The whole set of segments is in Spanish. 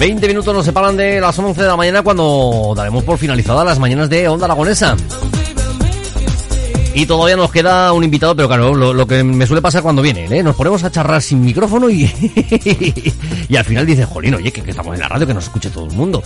20 minutos nos separan de las 11 de la mañana cuando daremos por finalizadas las mañanas de Onda Aragonesa. Y todavía nos queda un invitado, pero claro, lo, que me suele pasar cuando viene, ¿eh? Nos ponemos a charrar sin micrófono y, y al final dice, jolín, oye, que, estamos en la radio, que nos escuche todo el mundo.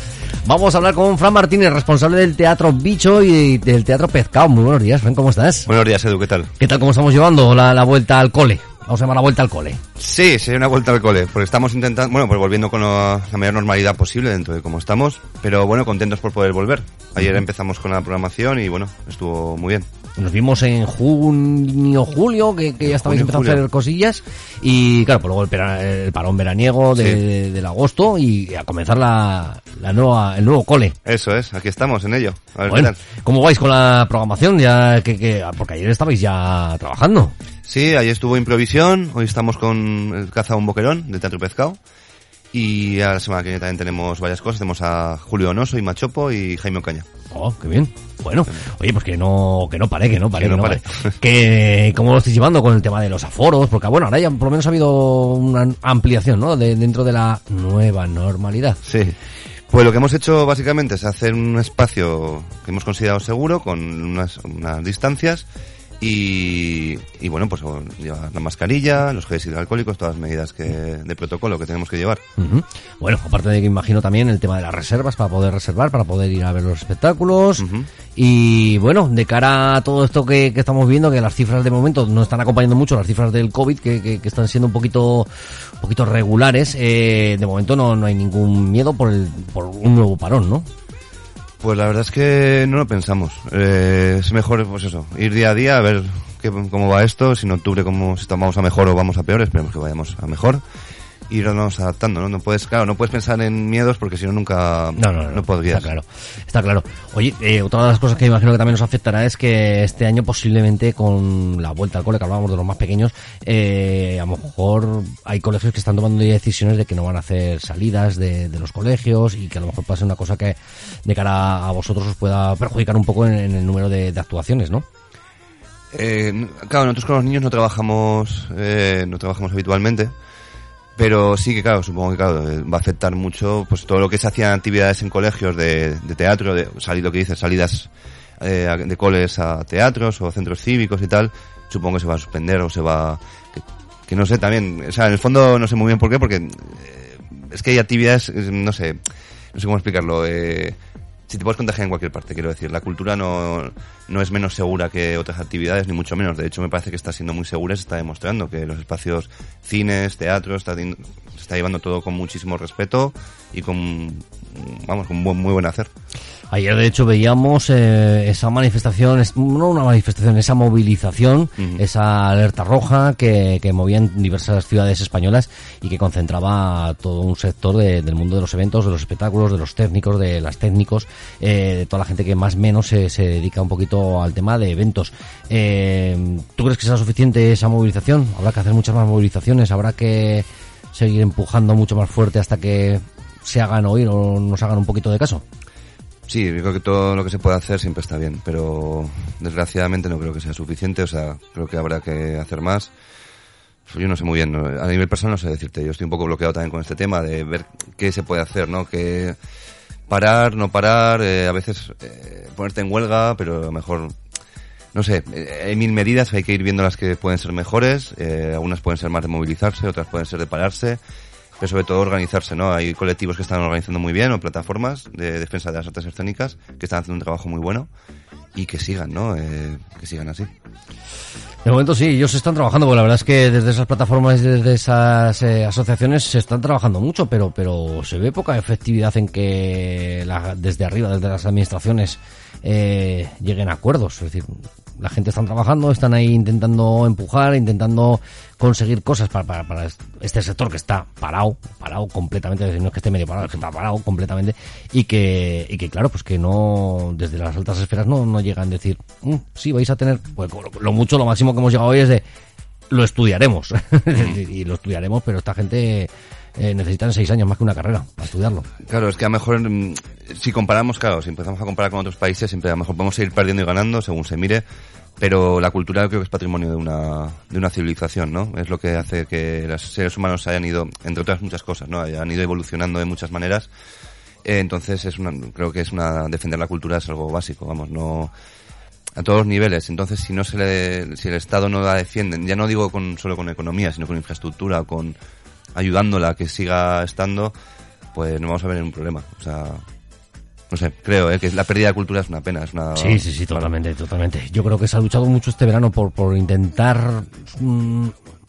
Vamos a hablar con Fran Martínez, responsable del Teatro Bicho y del Teatro Pezcao. Muy buenos días, Fran, ¿cómo estás? Buenos días, Edu, ¿qué tal? ¿Qué tal, cómo estamos llevando la, la vuelta al cole? Vamos a llamar la vuelta al cole. Sí, sería una vuelta al cole, porque estamos intentando, bueno, pues volviendo con la, mayor normalidad posible dentro de cómo estamos, pero bueno, contentos por poder volver. Ayer empezamos con la programación y bueno, estuvo muy bien. Nos vimos en junio, julio, que, ya estabais empezando a hacer cosillas. Y claro, pues luego el, parón veraniego de, del agosto y a comenzar la, la nueva, el nuevo cole. Eso es, aquí estamos en ello. A ver ¿Cómo vais con la programación? Ya que, que, porque ayer estabais ya trabajando. Sí, ayer estuvo Improvisión, hoy estamos con el Caza un Boquerón del Teatro Pescado. Y a la semana que viene también tenemos varias cosas. Tenemos a Julio Onoso y Machopo y Jaime Ocaña. Oh, qué bien. Bueno, oye, pues que no, que no pare, que no pare, que no, pare. que, ¿cómo lo estáis llevando con el tema de los aforos? Porque bueno, ahora ya por lo menos ha habido una ampliación, ¿no? De, dentro de la nueva normalidad. Sí. Pues lo que hemos hecho básicamente es hacer un espacio que hemos considerado seguro con unas, unas distancias y, y, bueno, pues llevar la mascarilla, los geles hidroalcohólicos, todas las medidas que, de protocolo que tenemos que llevar. Bueno, aparte de que imagino también el tema de las reservas para poder reservar, para poder ir a ver los espectáculos. Y bueno, de cara a todo esto que, que, estamos viendo, que las cifras de momento no están acompañando mucho, las cifras del COVID, que, que, están siendo un poquito, un poquito regulares, eh, de momento no, no hay ningún miedo por, el, por un nuevo parón, ¿no? Pues la verdad es que no lo pensamos. Eh, es mejor, pues eso, ir día a día a ver qué, cómo va esto, si en octubre cómo, si vamos a mejor o vamos a peor, esperemos que vayamos a mejor irnos adaptando, ¿no? No puedes, claro, no puedes pensar en miedos porque si no nunca no, no, no, podrías. Está claro, está claro. Oye, eh, otra de las cosas que imagino que también nos afectará es que este año posiblemente con la vuelta al cole, que hablábamos de los más pequeños, eh, a lo mejor hay colegios que están tomando decisiones de que no van a hacer salidas de, los colegios y que a lo mejor ser una cosa que de cara a vosotros os pueda perjudicar un poco en, el número de, actuaciones, ¿no? Eh, claro, nosotros con los niños no trabajamos, eh, no trabajamos habitualmente. Pero sí que, claro, supongo que claro, va a afectar mucho pues todo lo que se hacían actividades en colegios de, de teatro, de salir lo que dices, salidas eh, de coles a teatros o centros cívicos y tal, supongo que se va a suspender o se va... Que, no sé también, o sea, en el fondo no sé muy bien por qué, porque eh, es que hay actividades, no sé, no sé cómo explicarlo, eh, si te puedes contagiar en cualquier parte, quiero decir. La cultura no, no es menos segura que otras actividades, ni mucho menos. De hecho, me parece que está siendo muy segura y se está demostrando que los espacios cines, teatros, está, se está llevando todo con muchísimo respeto y con, vamos, con muy buen hacer. Ayer, de hecho, veíamos eh, esa manifestación, no una manifestación, esa movilización, esa alerta roja que, que movía en diversas ciudades españolas y que concentraba todo un sector del mundo de los eventos, de los espectáculos, de los técnicos, de las técnicos, eh, de toda la gente que más o menos se, se, dedica un poquito al tema de eventos. Eh, ¿Tú crees que será suficiente esa movilización? ¿Habrá que hacer muchas más movilizaciones? ¿Habrá que seguir empujando mucho más fuerte hasta que se hagan oír o nos hagan un poquito de caso? Sí, yo creo que todo lo que se puede hacer siempre está bien, pero desgraciadamente no creo que sea suficiente, o sea, creo que habrá que hacer más. Yo no sé muy bien, a nivel personal no sé decirte, yo estoy un poco bloqueado también con este tema de ver qué se puede hacer, ¿no? Que parar, no parar, eh, a veces eh, ponerte en huelga, pero a lo mejor, no sé, eh, hay mil medidas, hay que ir viendo las que pueden ser mejores, algunas pueden ser más de movilizarse, otras pueden ser de pararse, pero sobre todo organizarse, ¿no? Hay colectivos que están organizando muy bien o plataformas de defensa de las artes escénicas que están haciendo un trabajo muy bueno y que sigan, ¿no? Eh, que sigan así. De momento sí, ellos están trabajando, porque la verdad es que desde esas plataformas y desde esas eh, asociaciones se están trabajando mucho, pero, pero se ve poca efectividad en que desde arriba, desde las administraciones, eh, lleguen a acuerdos. Es decir, la gente está trabajando, están ahí intentando empujar, intentando conseguir cosas para, para, este sector que está parado, parado completamente, no es que esté medio parado, que está parado completamente y que, y que claro, pues que no, desde las altas esferas no, no llegan a decir, mm, sí, vais a tener, pues lo, mucho, lo máximo que hemos llegado hoy es de, lo estudiaremos, y lo estudiaremos, pero esta gente eh, necesitan seis años más que una carrera para estudiarlo. Claro, es que a lo mejor, mm, si comparamos, claro, si empezamos a comparar con otros países, siempre a lo mejor podemos seguir perdiendo y ganando según se mire, pero la cultura creo que es patrimonio de una, de una civilización, ¿no? Es lo que hace que los seres humanos hayan ido, entre otras muchas cosas, ¿no? Hayan ido evolucionando de muchas maneras. Eh, entonces es una, creo que es una, defender la cultura es algo básico, vamos, no, a todos los niveles. Entonces, si no se le, si el Estado no la defiende, ya no digo con, solo con economía, sino con infraestructura, con ayudándola a que siga estando, pues no vamos a ver un problema. O sea, no sé, creo ¿eh? que la pérdida de cultura es una pena. Es una, sí, sí, sí, totalmente, totalmente. Yo creo que se ha luchado mucho este verano por, por intentar mm,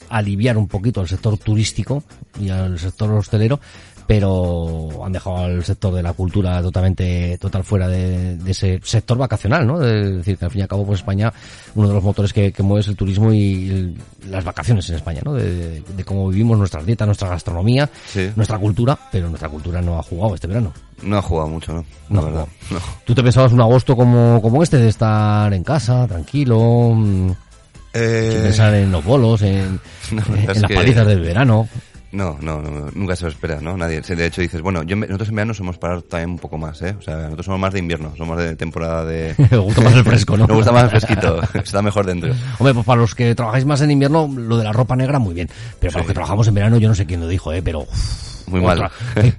aliviar un poquito al sector turístico y al sector hostelero, pero han dejado al sector de la cultura totalmente total fuera de, ese sector vacacional, ¿no? Es decir, que al fin y al cabo, pues España, uno de los motores que, mueve es el turismo y las vacaciones en España, ¿no? De, cómo vivimos nuestras dietas, nuestra gastronomía, nuestra cultura, pero nuestra cultura no ha jugado este verano. No ha jugado mucho, ¿no? No, verdad, no. ¿Tú te pensabas un agosto como, como este, de estar en casa, tranquilo, mm, eh... sin pensar en los bolos, en, en las palizas del verano? No, no, nunca se lo espera, ¿no? Nadie. De hecho, dices, bueno, yo, nosotros en verano somos para también un poco más, ¿eh? O sea, nosotros somos más de invierno, somos de temporada de... Me gusta más el fresco, ¿no? Me gusta más el fresquito, está mejor dentro. Hombre, pues para los que trabajáis más en invierno, lo de la ropa negra, muy bien. Pero para los que trabajamos en verano, yo no sé quién lo dijo, ¿eh? Pero... muy mal.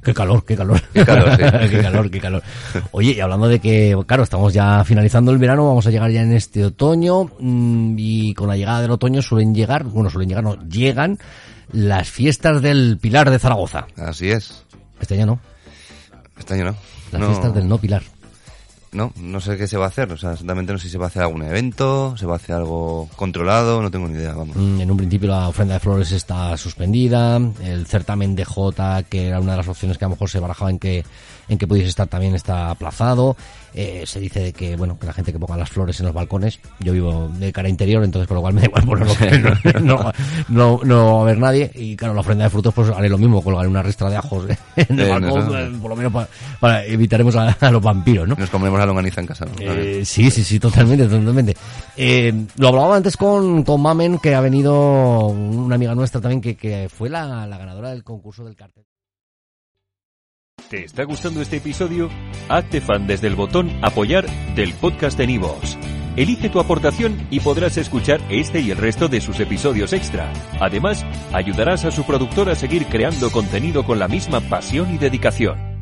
Qué, calor, qué calor. Qué calor, sí. qué calor, qué calor. Oye, y hablando de que, claro, estamos ya finalizando el verano, vamos a llegar ya en este otoño, mm, y con la llegada del otoño suelen llegar, bueno, suelen llegar, no, llegan las fiestas del Pilar de Zaragoza. Así es. Este año no. Este año no. Las fiestas del no Pilar. No, no sé qué se va a hacer. O sea, exactamente no sé si se va a hacer algún evento, se va a hacer algo controlado, no tengo ni idea, vamos. Mm, en un principio la ofrenda de flores está suspendida, el certamen de J, que era una de las opciones que a lo mejor se barajaba en que en que pudiese estar también está aplazado. Eh, se dice de que, bueno, que la gente que ponga las flores en los balcones, yo vivo de cara interior, entonces por lo cual me da igual ponerlo, no, no, no, va a haber nadie. Y claro, la ofrenda de frutos, pues haré lo mismo, colgaré una ristra de ajos en el balcón, eh, por lo menos para, evitaremos a, los vampiros, ¿no? Nos la longaniza en casa, ¿no? Eh, sí, sí, sí, totalmente, totalmente. lo hablaba antes con, con Mamen, que ha venido una amiga nuestra también, que, que fue la, la ganadora del concurso del cartel. ¿Te está gustando este episodio? Hazte fan desde el botón Apoyar del podcast de Nivos. Elige tu aportación y podrás escuchar este y el resto de sus episodios extra. Además, ayudarás a su productor a seguir creando contenido con la misma pasión y dedicación.